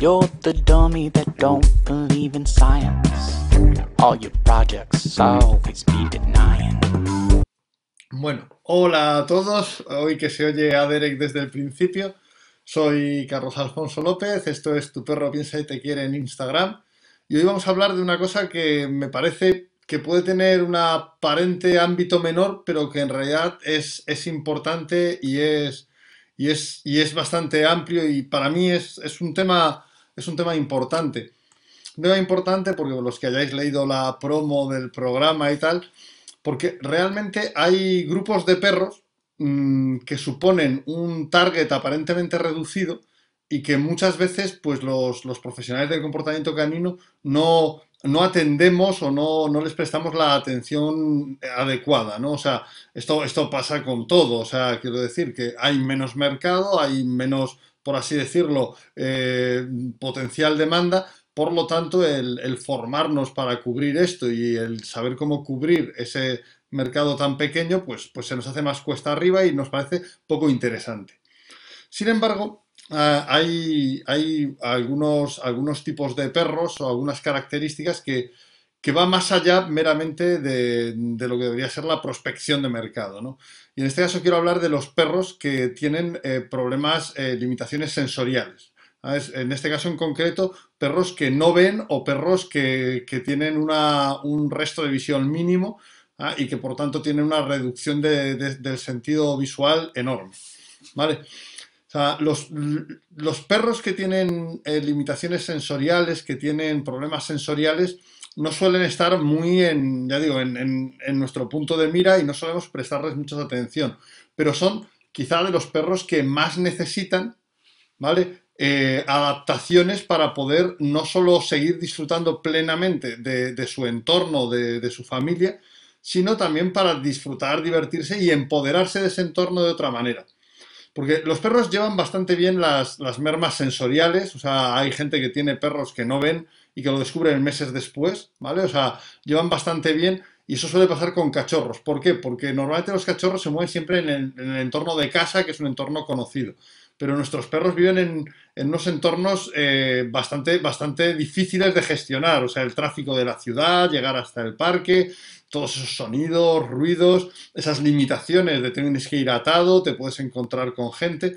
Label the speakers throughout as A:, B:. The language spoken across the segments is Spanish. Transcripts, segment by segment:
A: You're the dummy that don't believe in science. All your projects always be denying.
B: Bueno, hola a todos. Hoy que se oye a Derek desde el principio. Soy Carlos Alfonso López. Esto es Tu perro piensa y te quiere en Instagram. Y hoy vamos a hablar de una cosa que me parece que puede tener un aparente ámbito menor, pero que en realidad es, es importante y es, y, es, y es bastante amplio y para mí es, es un tema es un tema importante. Un tema importante porque los que hayáis leído la promo del programa y tal, porque realmente hay grupos de perros mmm, que suponen un target aparentemente reducido y que muchas veces pues los, los profesionales del comportamiento canino no, no atendemos o no, no, les prestamos la atención adecuada, ¿no? O sea, esto, esto pasa con todo, o sea, quiero decir que hay menos mercado, hay menos por así decirlo, eh, potencial demanda. Por lo tanto, el, formarnos para cubrir esto y el saber cómo cubrir ese mercado tan pequeño, pues, pues se nos hace más cuesta arriba y nos parece poco interesante. Sin embargo, uh, hay, hay algunos, algunos tipos de perros o algunas características que, que va más allá meramente de, de, lo que debería ser la prospección de mercado. ¿no? Y en este caso quiero hablar de los perros que tienen eh, problemas, eh, limitaciones sensoriales. En este caso en concreto, perros que no ven o perros que, que tienen una, un resto de visión mínimo ¿ah? y que por tanto tienen una reducción de, del sentido visual enorme. ¿vale? O sea, los, los, perros que tienen eh, limitaciones sensoriales, que tienen problemas sensoriales, no suelen estar muy en, ya digo, en, en, nuestro punto de mira y no solemos prestarles mucha atención. Pero son quizá de los perros que más necesitan, ¿vale? Eh, adaptaciones para poder no solo seguir disfrutando plenamente de, de su entorno, de, de, su familia, sino también para disfrutar, divertirse y empoderarse de ese entorno de otra manera. Porque los perros llevan bastante bien las, las mermas sensoriales, o sea, hay gente que tiene perros que no ven y que lo descubren meses después, ¿vale? O sea, llevan bastante bien y eso suele pasar con cachorros. ¿Por qué? Porque normalmente los cachorros se mueven siempre en el, en el entorno de casa, que es un entorno conocido. Pero nuestros perros viven en, en unos entornos eh, bastante, bastante difíciles de gestionar. O sea, el tráfico de la ciudad, llegar hasta el parque, todos esos sonidos, ruidos, esas limitaciones de tener que ir atado, te puedes encontrar con gente.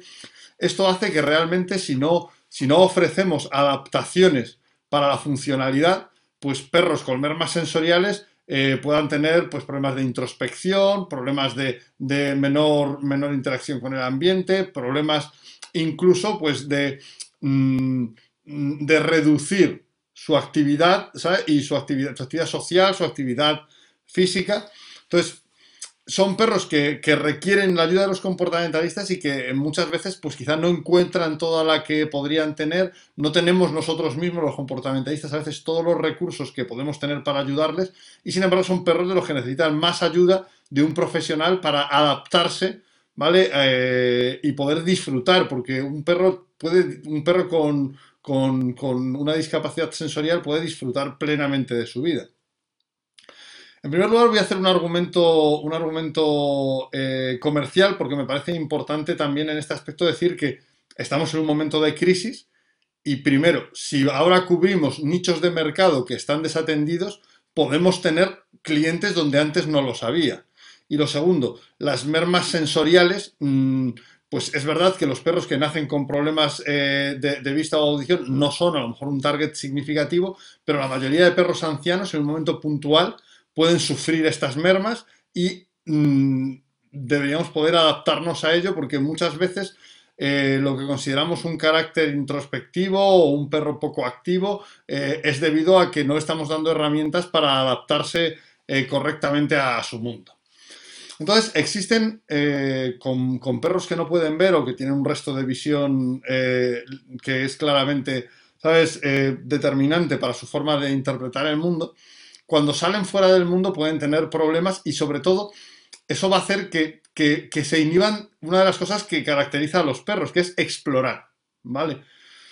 B: Esto hace que realmente si no, si no ofrecemos adaptaciones para la funcionalidad, pues perros con mermas sensoriales eh, puedan tener pues, problemas de introspección, problemas de, de, menor, menor interacción con el ambiente, problemas incluso pues, de, mm, de reducir su actividad y su actividad, su actividad social, su actividad física. Entonces, son perros que, requieren la ayuda de los comportamentalistas y que muchas veces pues quizá no encuentran toda la que podrían tener, no tenemos nosotros mismos los comportamentalistas a veces todos los recursos que podemos tener para ayudarles y sin embargo son perros de los que necesitan más ayuda de un profesional para adaptarse, ¿vale? Eh, y poder disfrutar, porque un perro puede, un perro con una discapacidad sensorial puede disfrutar plenamente de su vida. En primer lugar, voy a hacer un argumento, un argumento eh, comercial porque me parece importante también en este aspecto decir que estamos en un momento de crisis y primero, si ahora cubrimos nichos de mercado que están desatendidos, podemos tener clientes donde antes no los había. Y lo segundo, las mermas sensoriales, mmm, pues es verdad que los perros que nacen con problemas eh, de, vista o audición no son a lo mejor un target significativo, pero la mayoría de perros ancianos en un momento puntual pueden sufrir estas mermas y mmm, deberíamos poder adaptarnos a ello porque muchas veces eh, lo que consideramos un carácter introspectivo o un perro poco activo eh, es debido a que no estamos dando herramientas para adaptarse eh, correctamente a su mundo. Entonces, existen con, con, perros que no pueden ver o que tienen un resto de visión que es claramente, ¿sabes?, determinante para su forma de interpretar el mundo, cuando salen fuera del mundo pueden tener problemas y sobre todo eso va a hacer que, que, se inhiban una de las cosas que caracteriza a los perros, que es explorar, ¿vale?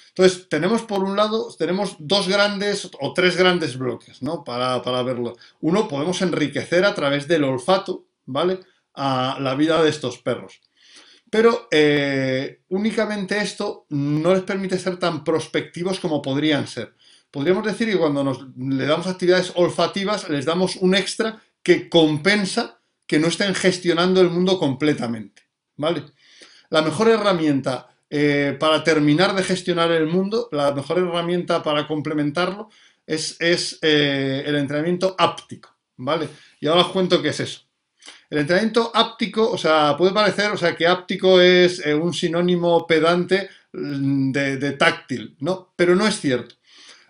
B: Entonces, tenemos por un lado, tenemos dos grandes o tres grandes bloques, ¿no? Para, para verlo. Uno, podemos enriquecer a través del olfato, ¿vale? A la vida de estos perros. Pero eh, únicamente esto no les permite ser tan prospectivos como podrían ser. Podríamos decir que cuando nos, le damos actividades olfativas, les damos un extra que compensa que no estén gestionando el mundo completamente. ¿Vale? La mejor herramienta eh, para terminar de gestionar el mundo, la mejor herramienta para complementarlo es, eh, el entrenamiento áptico. ¿Vale? Y ahora os cuento qué es eso. El entrenamiento áptico, o sea, puede parecer, o sea, que áptico es eh, un sinónimo pedante mm, de, táctil, ¿no? Pero no es cierto.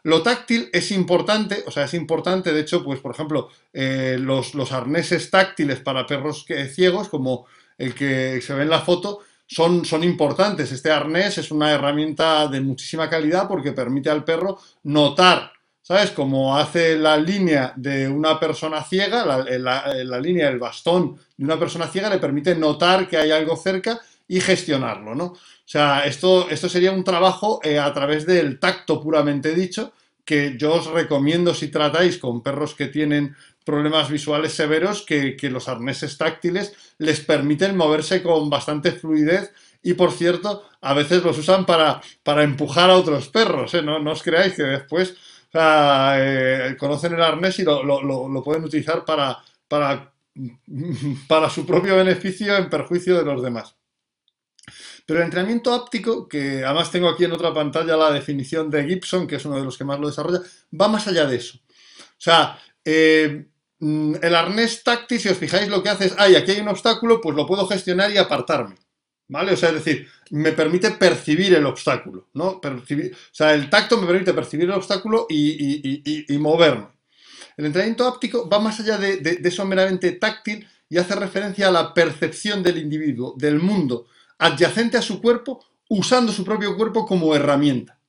B: Lo táctil es importante, o sea, es importante, de hecho, pues, por ejemplo, eh, los, arneses táctiles para perros ciegos, como el que se ve en la foto, son, son, importantes. Este arnés es una herramienta de muchísima calidad porque permite al perro notar ¿sabes? Como hace la línea de una persona ciega, la, línea del bastón de una persona ciega le permite notar que hay algo cerca y gestionarlo, ¿no? O sea, esto, esto sería un trabajo eh, a través del tacto puramente dicho, que yo os recomiendo si tratáis con perros que tienen problemas visuales severos, que, los arneses táctiles les permiten moverse con bastante fluidez y por cierto, a veces los usan para, para empujar a otros perros, ¿eh? no, no, os creáis que después eh, conocen el arnés y lo, pueden utilizar para, para, para su propio beneficio en perjuicio de los demás. Pero el entrenamiento áptico, que además tengo aquí en otra pantalla la definición de Gibson, que es uno de los que más lo desarrolla, va más allá de eso. O sea, eh, mm, el arnés táctil, si os fijáis, lo que hace es, ay, aquí hay un obstáculo, pues lo puedo gestionar y apartarme. ¿Vale? O sea, es decir, me permite percibir el obstáculo, ¿no? Percibir, o sea, el tacto me permite percibir el obstáculo y, moverme. El entrenamiento áptico va más allá de, eso meramente táctil y hace referencia a la percepción del individuo, del mundo, adyacente a su cuerpo, usando su propio cuerpo como herramienta.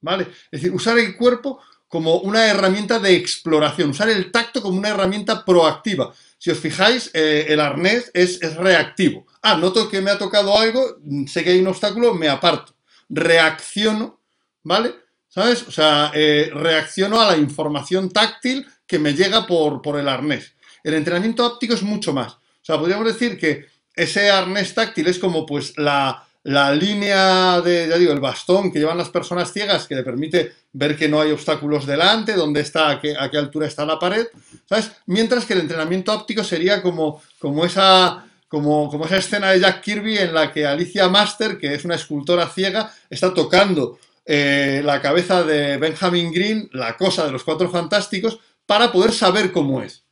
B: ¿Vale? Es decir, usar el cuerpo como una herramienta de exploración, usar el tacto como una herramienta proactiva. Si os fijáis, eh, el arnés es, reactivo. Ah, noto que me ha tocado algo, sé que hay un obstáculo, me aparto. Reacciono, ¿vale? ¿Sabes? O sea, eh, reacciono a la información táctil que me llega por, por el arnés. El entrenamiento óptico es mucho más. O sea, podríamos decir que ese arnés táctil es como pues la, la línea de, ya el bastón que llevan las personas ciegas que le permite ver que no hay obstáculos delante, dónde está, a qué, altura está la pared, ¿sabes? Mientras que el entrenamiento óptico sería como, como, esa, como, como esa escena de Jack Kirby en la que Alicia Master, que es una escultora ciega, está tocando eh, la cabeza de Benjamin Green, la cosa de los cuatro fantásticos, para poder saber cómo es.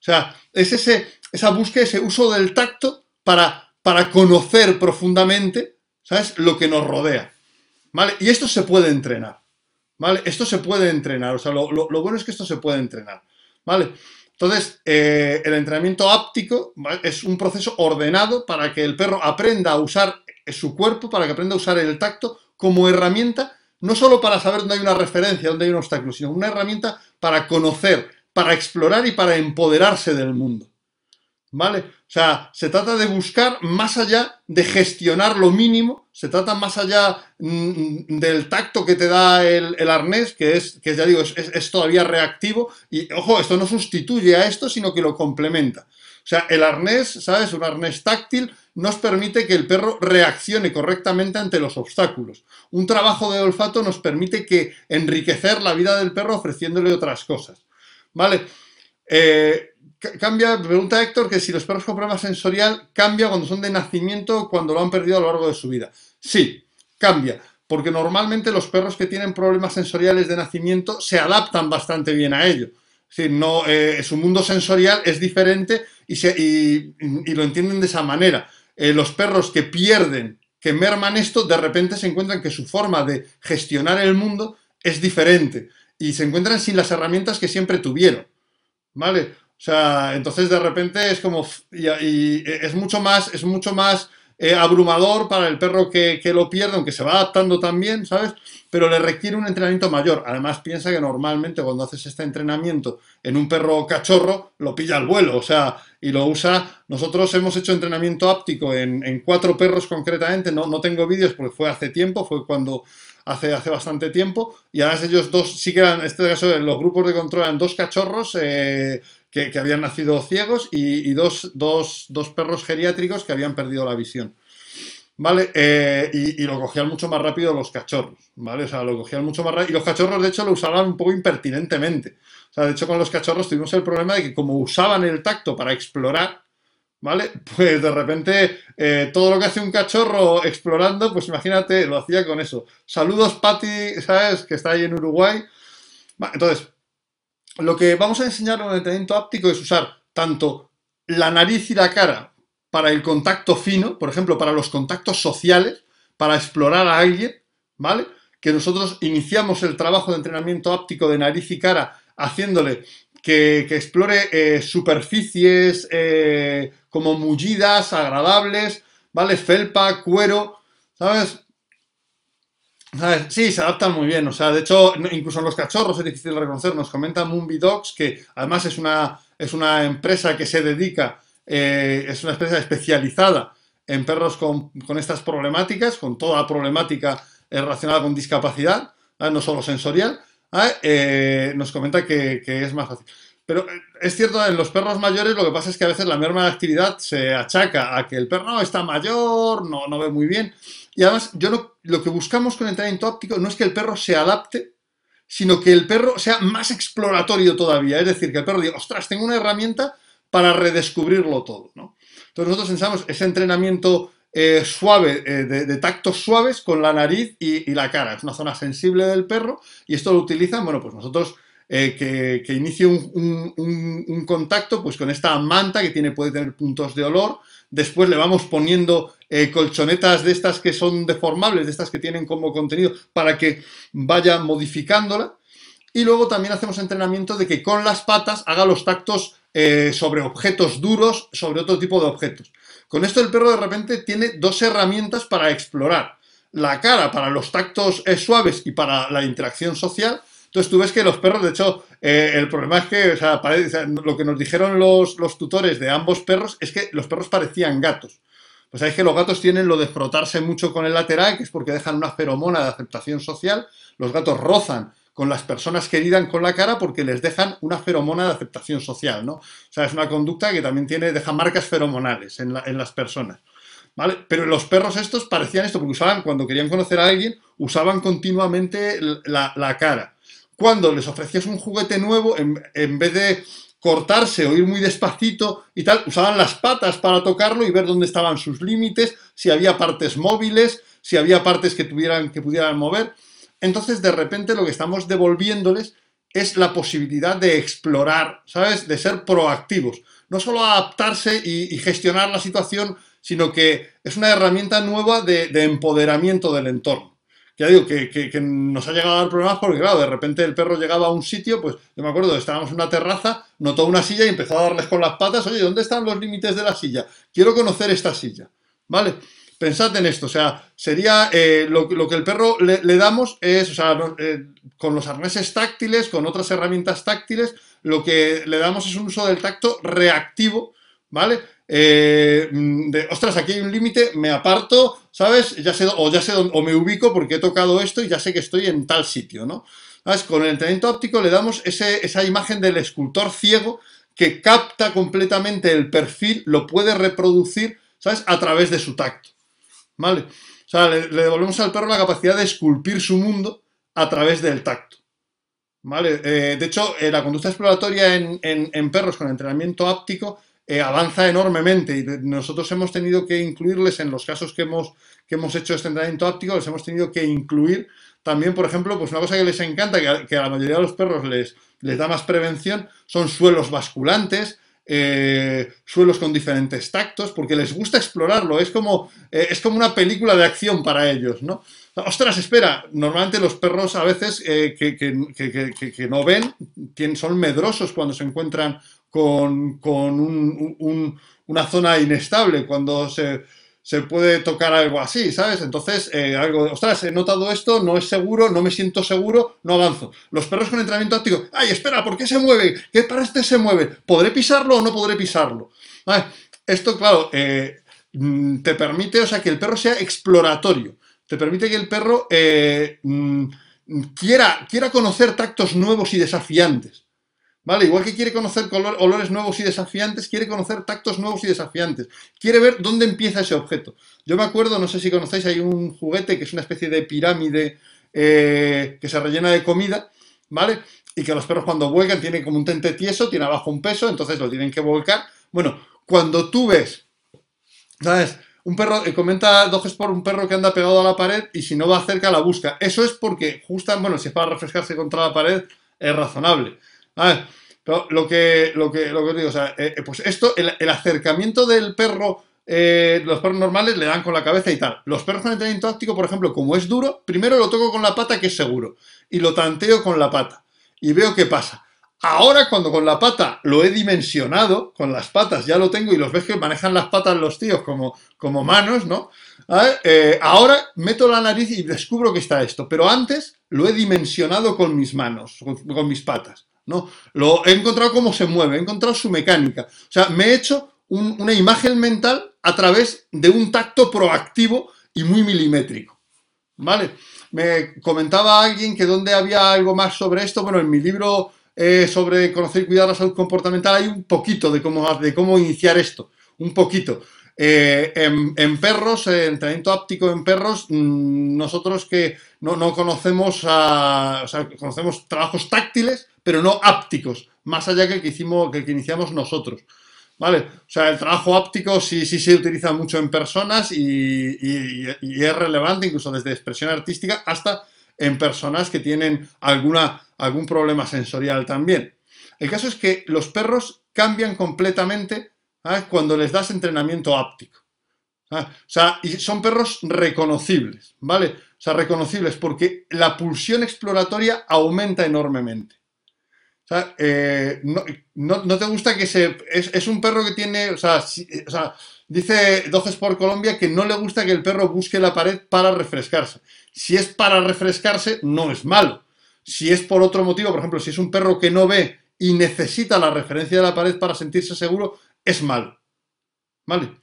B: O sea, es ese, esa búsqueda, ese uso del tacto para, para conocer profundamente ¿sabes? Lo que nos rodea. ¿Vale? Y esto se puede entrenar. ¿Vale? Esto se puede entrenar. O sea, lo, bueno es que esto se puede entrenar. ¿Vale? Entonces, eh, el entrenamiento áptico es un proceso ordenado para que el perro aprenda a usar su cuerpo, para que aprenda a usar el tacto como herramienta, no solo para saber dónde hay una referencia, dónde hay un obstáculo, sino una herramienta para conocer, para explorar y para empoderarse del mundo. ¿Vale? O sea, se trata de buscar más allá de gestionar lo mínimo, se trata más allá mm, del tacto que te da el, arnés, que es, que ya digo, es, todavía reactivo. Y ojo, esto no sustituye a esto, sino que lo complementa. O sea, el arnés, ¿sabes? Un arnés táctil nos permite que el perro reaccione correctamente ante los obstáculos. Un trabajo de olfato nos permite que enriquecer la vida del perro ofreciéndole otras cosas. ¿Vale? Eh, Cambia, pregunta Héctor que si los perros con problema sensorial cambia cuando son de nacimiento o cuando lo han perdido a lo largo de su vida. Sí, cambia, porque normalmente los perros que tienen problemas sensoriales de nacimiento se adaptan bastante bien a ello. Es decir, no, eh, su mundo sensorial es diferente y, lo entienden de esa manera. Eh, los perros que pierden, que merman esto, de repente se encuentran que su forma de gestionar el mundo es diferente y se encuentran sin las herramientas que siempre tuvieron. ¿Vale? O sea, entonces de repente es como. Y, es mucho más, es mucho más eh, abrumador para el perro que, lo pierde, aunque se va adaptando también, ¿sabes? Pero le requiere un entrenamiento mayor. Además, piensa que normalmente cuando haces este entrenamiento en un perro cachorro, lo pilla al vuelo, o sea, y lo usa. Nosotros hemos hecho entrenamiento áptico en, cuatro perros concretamente, no, no tengo vídeos porque fue hace tiempo, fue cuando hace, hace bastante tiempo, y además ellos dos sí que eran, en este caso, en los grupos de control eran dos cachorros. Eh, que, habían nacido ciegos y, dos, perros geriátricos que habían perdido la visión. ¿vale? Eh, y, lo cogían mucho más rápido los cachorros, ¿vale? O sea, lo cogían mucho más rápido. Y los cachorros, de hecho, lo usaban un poco impertinentemente. O sea, de hecho, con los cachorros tuvimos el problema de que como usaban el tacto para explorar, ¿vale? Pues de repente eh, todo lo que hace un cachorro explorando, pues imagínate, lo hacía con eso. Saludos, Patti, ¿sabes? Que está ahí en Uruguay. entonces, lo que vamos a enseñar en el entrenamiento áptico es usar tanto la nariz y la cara para el contacto fino, por ejemplo, para los contactos sociales, para explorar a alguien, ¿vale? Que nosotros iniciamos el trabajo de entrenamiento áptico de nariz y cara haciéndole que, explore eh, superficies eh, como mullidas, agradables, ¿vale? Felpa, cuero, ¿sabes? Sí, se adaptan muy bien. O sea, de hecho, incluso en los cachorros es difícil reconocer. Nos comenta Moonby Dogs, que además es una, es una empresa que se dedica, eh, es una empresa especializada en perros con, estas problemáticas, con toda la problemática relacionada con discapacidad, no solo sensorial. Eh, nos comenta que, es más fácil. Pero eh, es cierto, en los perros mayores lo que pasa es que a veces la merma de actividad se achaca a que el perro está mayor, no, no ve muy bien. Y además, yo lo que buscamos con el entrenamiento óptico no es que el perro se adapte, sino que el perro sea más exploratorio todavía. Es decir, que el perro diga, ostras, tengo una herramienta para redescubrirlo todo. ¿no? Entonces nosotros pensamos ese entrenamiento eh, suave, eh, de, tactos suaves con la nariz y, y, la cara. Es una zona sensible del perro y esto lo utilizan, bueno, pues nosotros eh, que, inicie un, contacto pues con esta manta que tiene, puede tener puntos de olor. Después le vamos poniendo eh, colchonetas de estas que son deformables, de estas que tienen como contenido, para que vaya modificándola. Y luego también hacemos entrenamiento de que con las patas haga los tactos eh, sobre objetos duros, sobre otro tipo de objetos. Con esto el perro de repente tiene dos herramientas para explorar. La cara para los tactos suaves y para la interacción social entonces tú ves que los perros, de hecho, eh, el problema es que, o sea, lo que nos dijeron los, tutores de ambos perros es que los perros parecían gatos. Pues sabéis que los gatos tienen lo de frotarse mucho con el lateral, que es porque dejan una feromona de aceptación social. Los gatos rozan con las personas que heridan con la cara porque les dejan una feromona de aceptación social, ¿no? O sea, es una conducta que también tiene, deja marcas feromonales en, las personas. ¿Vale? Pero los perros estos parecían esto, porque usaban, cuando querían conocer a alguien, usaban continuamente la cara cuando les ofrecías un juguete nuevo, en, vez de cortarse o ir muy despacito y tal, usaban las patas para tocarlo y ver dónde estaban sus límites, si había partes móviles, si había partes que, tuvieran, que pudieran mover. Entonces, de repente, lo que estamos devolviéndoles es la posibilidad de explorar, ¿sabes? De ser proactivos. No solo adaptarse y, gestionar la situación, sino que es una herramienta nueva de empoderamiento del entorno ya digo, que, nos ha llegado a dar problemas porque, claro, de repente el perro llegaba a un sitio, pues yo me acuerdo, estábamos en una terraza, notó una silla y empezó a darles con las patas, oye, ¿dónde están los límites de la silla? Quiero conocer esta silla, ¿vale? Pensad en esto, o sea, sería eh, lo, que el perro le, damos es, o sea, eh, con los arneses táctiles, con otras herramientas táctiles, lo que le damos es un uso del tacto reactivo, ¿vale? Eh, de, ostras, aquí hay un límite, me aparto, ¿sabes? Ya sé, o ya sé dónde, o me ubico porque he tocado esto y ya sé que estoy en tal sitio, ¿no? ¿Sabes? Con el entrenamiento óptico le damos esa imagen del escultor ciego que capta completamente el perfil, lo puede reproducir, ¿sabes? A través de su tacto, ¿vale? O sea, le, devolvemos al perro la capacidad de esculpir su mundo a través del tacto. ¿Vale? Eh, de hecho, eh, la conducta exploratoria en, perros con entrenamiento áptico eh, avanza enormemente y nosotros hemos tenido que incluirles en los casos que hemos, que hemos hecho este entrenamiento óptico, les hemos tenido que incluir también, por ejemplo, pues una cosa que les encanta, que a, la mayoría de los perros les, les da más prevención, son suelos basculantes, eh, suelos con diferentes tactos, porque les gusta explorarlo, es como, eh, es como una película de acción para ellos, ¿no? Ostras, espera, normalmente los perros a veces que, que, no ven son medrosos cuando se encuentran con, una zona inestable, cuando se, puede tocar algo así, ¿sabes? Entonces, eh, algo, ostras, he notado esto, no es seguro, no me siento seguro, no avanzo. Los perros con entrenamiento óptico, ay, espera, ¿por qué se mueve? ¿Qué para este se mueve? ¿Podré pisarlo o no podré pisarlo? Esto, claro, eh, mm, te permite, o sea, que el perro sea exploratorio, te permite que el perro eh, mm, quiera, quiera conocer tactos nuevos y desafiantes. ¿Vale? Igual que quiere conocer olores nuevos y desafiantes, quiere conocer tactos nuevos y desafiantes. Quiere ver dónde empieza ese objeto. Yo me acuerdo, no sé si conocéis, hay un juguete que es una especie de pirámide eh, que se rellena de comida, ¿vale? Y que los perros cuando vuelcan tienen como un tente tieso, tiene abajo un peso, entonces lo tienen que volcar. Bueno, cuando tú ves, ¿sabes? Un perro, eh, comenta por un perro que anda pegado a la pared y si no va cerca la busca. Eso es porque, justo, bueno, si es para refrescarse contra la pared, es razonable. Pero lo que, lo que, lo que digo, o sea, eh, pues esto, el, acercamiento del perro, eh, los perros normales le dan con la cabeza y tal. Los perros con entrenamiento táctico, por ejemplo, como es duro, primero lo toco con la pata, que es seguro, y lo tanteo con la pata, y veo qué pasa. Ahora, cuando con la pata lo he dimensionado, con las patas ya lo tengo y los ves que manejan las patas los tíos como, como manos, ¿no? Eh, ahora meto la nariz y descubro que está esto, pero antes lo he dimensionado con mis manos, con, mis patas, ¿no? Lo he encontrado cómo se mueve, he encontrado su mecánica. O sea, me he hecho una imagen mental a través de un tacto proactivo y muy milimétrico, ¿vale? Me comentaba alguien que donde había algo más sobre esto, bueno, en mi libro eh, sobre conocer y cuidar la salud comportamental, hay un poquito de cómo, de cómo iniciar esto, un poquito. Eh, en, perros, en entrenamiento áptico en perros, mm, nosotros que no, conocemos, o sea, conocemos trabajos táctiles, pero no ápticos, más allá que el que, hicimos, que que iniciamos nosotros. ¿Vale? O sea, el trabajo áptico sí, sí se utiliza mucho en personas y, es relevante, incluso desde expresión artística hasta en personas que tienen alguna, algún problema sensorial también. El caso es que los perros cambian completamente cuando les das entrenamiento áptico. O sea, y son perros reconocibles, ¿vale? O sea, reconocibles porque la pulsión exploratoria aumenta enormemente. O sea, eh, no, te gusta que se... Es, un perro que tiene... O sea, sea dice Doges por Colombia que no le gusta que el perro busque la pared para refrescarse. Si es para refrescarse, no es malo. Si es por otro motivo, por ejemplo, si es un perro que no ve y necesita la referencia de la pared para sentirse seguro, es malo. ¿Vale?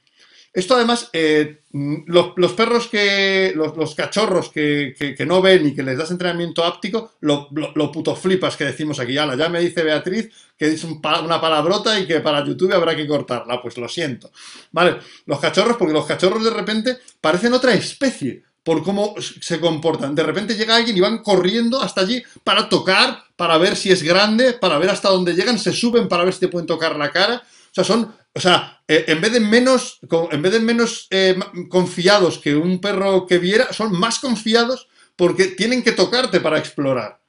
B: Esto además, eh, los, perros que, los, cachorros que, no ven y que les das entrenamiento áptico, lo, puto flipas que decimos aquí. Ala, ya me dice Beatriz que es una palabrota y que para YouTube habrá que cortarla. Pues lo siento. Vale, los cachorros, porque los cachorros de repente parecen otra especie por cómo se comportan. De repente llega alguien y van corriendo hasta allí para tocar, para ver si es grande, para ver hasta dónde llegan, se suben para ver si te pueden tocar la cara. O sea, son, o sea, eh, en vez de menos, en vez de menos eh, confiados que un perro que viera, son más confiados porque tienen que tocarte para explorar.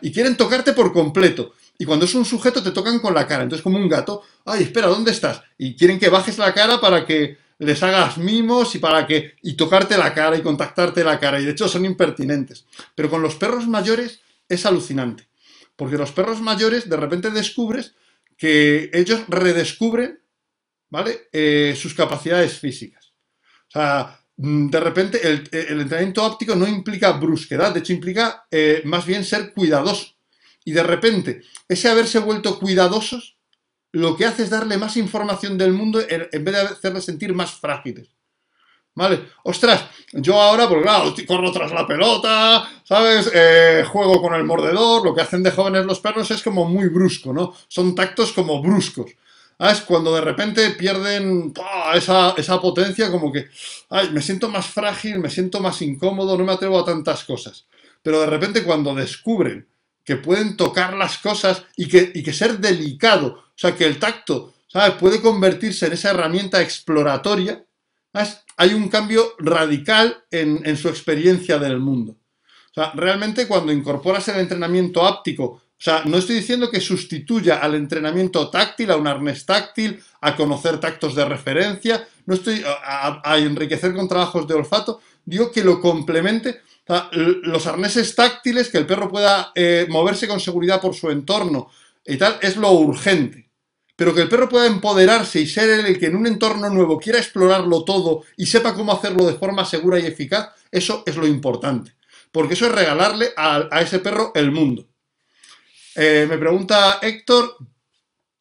B: Y quieren tocarte por completo. Y cuando es un sujeto te tocan con la cara. Entonces, como un gato, ay, espera, ¿dónde estás? Y quieren que bajes la cara para que les hagas mimos y para que y tocarte la cara y contactarte la cara y de hecho son impertinentes. Pero con los perros mayores es alucinante, porque los perros mayores de repente descubres que ellos redescubren, ¿vale? Eh, sus capacidades físicas. O sea, mm, de repente el, entrenamiento óptico no implica brusquedad, de hecho implica eh, más bien ser cuidadoso. Y de repente, ese haberse vuelto cuidadosos lo que hace es darle más información del mundo en vez de hacerle sentir más frágiles. ¿Vale? Ostras, yo ahora, porque claro, corro tras la pelota, ¿sabes? Eh, juego con el mordedor, lo que hacen de jóvenes los perros es como muy brusco, ¿no? Son tactos como bruscos. Es cuando de repente pierden esa, esa, potencia, como que, ay, me siento más frágil, me siento más incómodo, no me atrevo a tantas cosas. Pero de repente cuando descubren que pueden tocar las cosas y que, y que ser delicado, o sea, que el tacto, ¿sabes? Puede convertirse en esa herramienta exploratoria. Hay un cambio radical en, su experiencia del mundo. O sea, realmente cuando incorporas el entrenamiento áptico, o sea, no estoy diciendo que sustituya al entrenamiento táctil, a un arnés táctil, a conocer tactos de referencia, no estoy a, enriquecer con trabajos de olfato, digo que lo complemente. los arneses táctiles, que el perro pueda eh, moverse con seguridad por su entorno y tal, es lo urgente pero que el perro pueda empoderarse y ser el que en un entorno nuevo quiera explorarlo todo y sepa cómo hacerlo de forma segura y eficaz, eso es lo importante. Porque eso es regalarle a, ese perro el mundo. Eh, me pregunta Héctor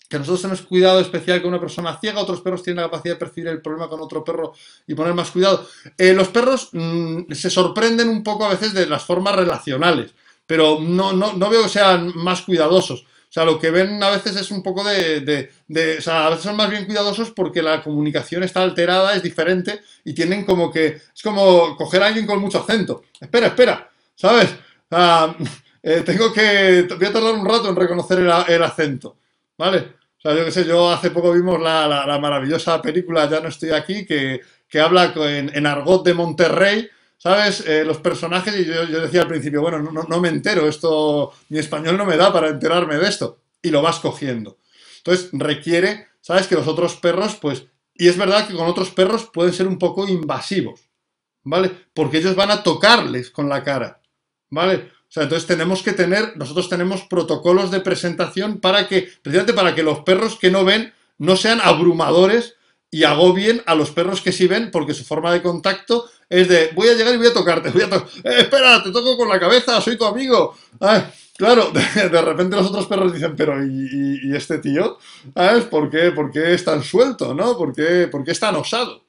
B: que nosotros tenemos cuidado especial con una persona ciega, otros perros tienen la capacidad de percibir el problema con otro perro y poner más cuidado. Eh, los perros mm, se sorprenden un poco a veces de las formas relacionales, pero no, no, no veo que sean más cuidadosos. O sea, lo que ven a veces es un poco de, de, O sea, a veces son más bien cuidadosos porque la comunicación está alterada, es diferente y tienen como que. Es como coger a alguien con mucho acento. Espera, espera, ¿sabes? Sea, eh, tengo que. Voy a tardar un rato en reconocer el, acento, ¿vale? O sea, yo qué sé, yo hace poco vimos la, maravillosa película Ya no estoy aquí, que, habla en, argot de Monterrey ¿sabes? Eh, los personajes, y yo, yo, decía al principio, bueno, no, no, me entero, esto, mi español no me da para enterarme de esto, y lo vas cogiendo. Entonces requiere, ¿sabes? Que los otros perros, pues, y es verdad que con otros perros pueden ser un poco invasivos, ¿vale? Porque ellos van a tocarles con la cara, ¿vale? O sea, entonces tenemos que tener, nosotros tenemos protocolos de presentación para que, precisamente para que los perros que no ven no sean abrumadores y agobien a los perros que sí ven, porque su forma de contacto es de voy a llegar y voy a tocarte, voy a to eh, espera, te toco con la cabeza, soy tu amigo. Ay, claro, de, de, repente los otros perros dicen, pero ¿y, y, y este tío? ¿Sabes? ¿Por qué, ¿Por qué es tan suelto? ¿no? ¿Por qué, ¿Por qué es tan osado?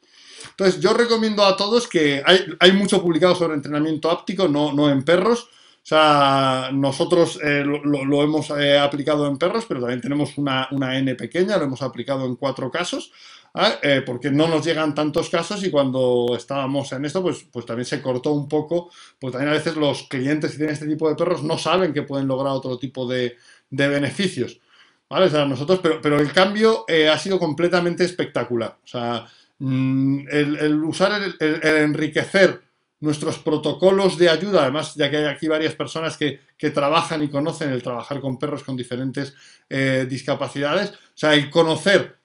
B: Entonces, yo recomiendo a todos que hay, hay mucho publicado sobre entrenamiento áptico, no, no en perros. O sea, nosotros eh, lo, hemos eh, aplicado en perros, pero también tenemos una, una N pequeña, lo hemos aplicado en cuatro casos. ¿eh? Porque no nos llegan tantos casos y cuando estábamos en esto, pues, pues también se cortó un poco, pues también a veces los clientes que tienen este tipo de perros no saben que pueden lograr otro tipo de, de beneficios. ¿Vale? O sea, nosotros, pero, pero el cambio ha sido completamente espectacular. O sea, mmm, el, el, usar, el, el, enriquecer nuestros protocolos de ayuda, además, ya que hay aquí varias personas que, que trabajan y conocen el trabajar con perros con diferentes eh, discapacidades, o sea, el conocer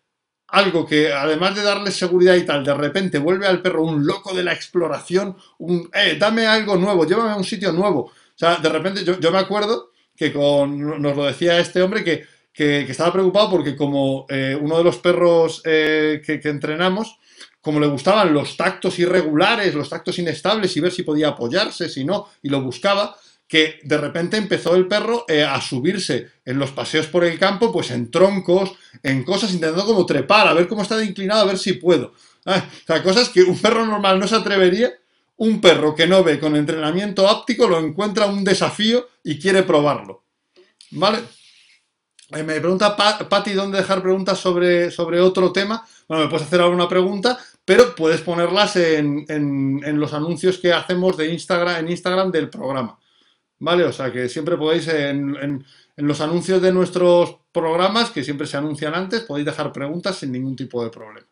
B: algo que además de darle seguridad y tal, de repente vuelve al perro un loco de la exploración, un, eh, dame algo nuevo, llévame a un sitio nuevo. O sea, de repente yo, yo me acuerdo que con, nos lo decía este hombre que, que, estaba preocupado porque como eh, uno de los perros eh, que entrenamos, como le gustaban los tactos irregulares, los tactos inestables y ver si podía apoyarse, si no, y lo buscaba, que de repente empezó el perro eh, a subirse en los paseos por el campo, pues en troncos, en cosas, intentando como trepar, a ver cómo está inclinado, a ver si puedo. Ah, o sea, cosas que un perro normal no se atrevería, un perro que no ve con entrenamiento óptico lo encuentra un desafío y quiere probarlo. ¿Vale? Eh, me pregunta Patti dónde dejar preguntas sobre, sobre otro tema. Bueno, me puedes hacer alguna pregunta, pero puedes ponerlas en, en, los anuncios que hacemos de Instagram, en Instagram del programa. ¿vale? O sea que siempre podéis en, en, los anuncios de nuestros programas, que siempre se anuncian antes, podéis dejar preguntas sin ningún tipo de problema.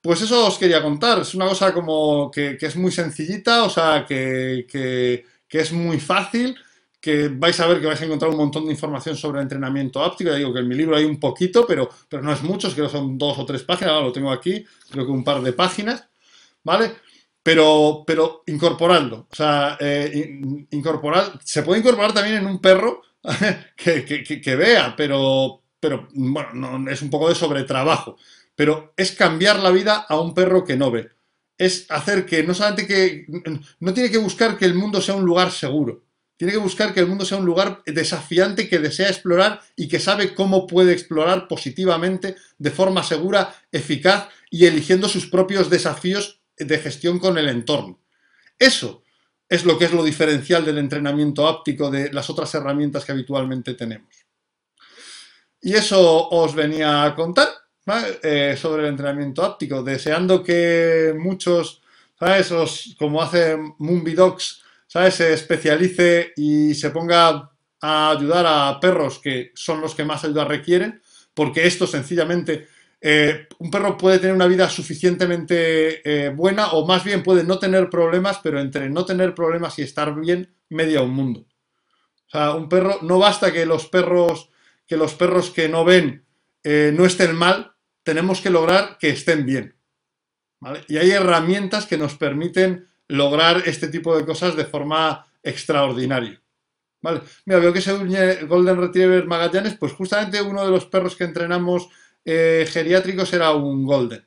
B: Pues eso os quería contar, es una cosa como que, que es muy sencillita, o sea, que, que, es muy fácil, que vais a ver que vais a encontrar un montón de información sobre entrenamiento óptico, ya digo que en mi libro hay un poquito, pero, pero no es mucho, creo que son dos o tres páginas, ahora lo tengo aquí, creo que un par de páginas, ¿vale? pero, pero. O sea, eh, incorporar, se puede incorporar también en un perro que, que, que vea, pero, pero bueno, no, es un poco de sobretrabajo. Pero es cambiar la vida a un perro que no ve. Es hacer que no solamente que. No tiene que buscar que el mundo sea un lugar seguro. Tiene que buscar que el mundo sea un lugar desafiante que desea explorar y que sabe cómo puede explorar positivamente, de forma segura, eficaz y eligiendo sus propios desafíos de gestión con el entorno. Eso es lo que es lo diferencial del entrenamiento áptico de las otras herramientas que habitualmente tenemos. Y eso os venía a contar eh, sobre el entrenamiento áptico, deseando que muchos, ¿sabes? Como hace Moonbidox, ¿sabes? Se especialice y se ponga a ayudar a perros que son los que más ayuda requieren, porque esto sencillamente eh, un perro puede tener una vida suficientemente eh, buena o más bien puede no tener problemas, pero entre no tener problemas y estar bien, media un mundo. O sea, un perro, no basta que los perros que, los perros que no ven eh, no estén mal, tenemos que lograr que estén bien. Y hay herramientas que nos permiten lograr este tipo de cosas de forma extraordinaria. Vale. Mira, veo que ese Golden Retriever Magallanes, pues justamente uno de los perros que entrenamos eh, geriátricos era un Golden.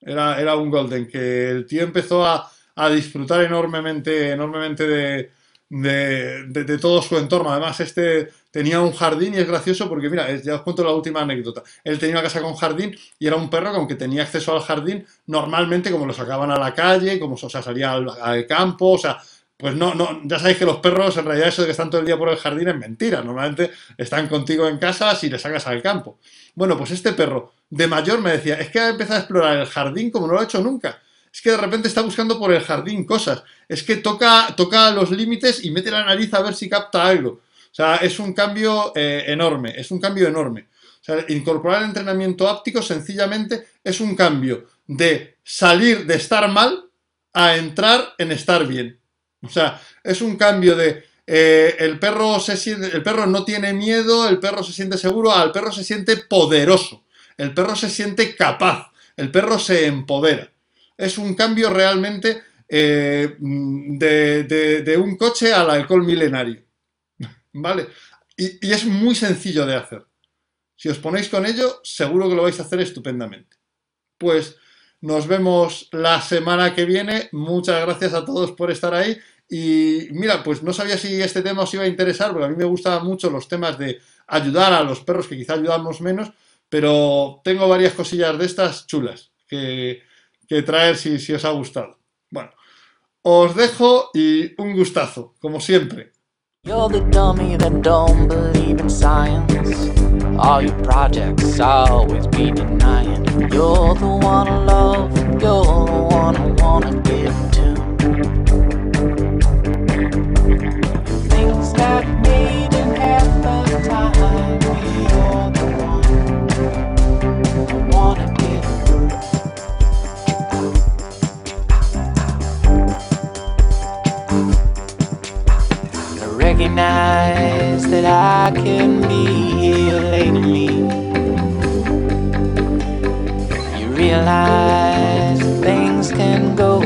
B: Era, era, un Golden, que el tío empezó a, a disfrutar enormemente, enormemente de, de, todo su entorno. Además, este tenía un jardín y es gracioso porque, mira, ya os cuento la última anécdota. Él tenía una casa con jardín y era un perro que, aunque tenía acceso al jardín, normalmente, como lo sacaban a la calle, como o sea, salía al, campo, o sea, pues no, no, ya sabéis que los perros, en realidad, eso de que están todo el día por el jardín es mentira. Normalmente están contigo en casa si le sacas al campo. Bueno, pues este perro de mayor me decía, es que ha empezado a explorar el jardín como no lo ha hecho nunca. Es que de repente está buscando por el jardín cosas. Es que toca, toca los límites y mete la nariz a ver si capta algo. O sea, es un cambio eh, enorme, es un cambio enorme. O sea, incorporar el entrenamiento áptico sencillamente es un cambio de salir de estar mal a entrar en estar bien. O sea, es un cambio de eh, el perro se siente, el perro no tiene miedo, el perro se siente seguro, al perro se siente poderoso, el perro se siente capaz, el perro se empodera. Es un cambio realmente eh, de, un coche al alcohol milenario. ¿Vale? Y, es muy sencillo de hacer. Si os ponéis con ello, seguro que lo vais a hacer estupendamente. Pues nos vemos la semana que viene. Muchas gracias a todos por estar ahí. Y mira, pues no sabía si este tema os iba a interesar, porque a mí me gustaban mucho los temas de ayudar a los perros que quizá ayudamos menos, pero tengo varias cosillas de estas chulas que, traer si, si os ha gustado. Bueno, os dejo y un gustazo, como siempre. You're the dummy that don't believe in science. All your projects always be denying. You're the one I love, you're the one I wanna give to. Things that made in half the time. You're the one I wanna recognize that I can be here lately. You realize things can go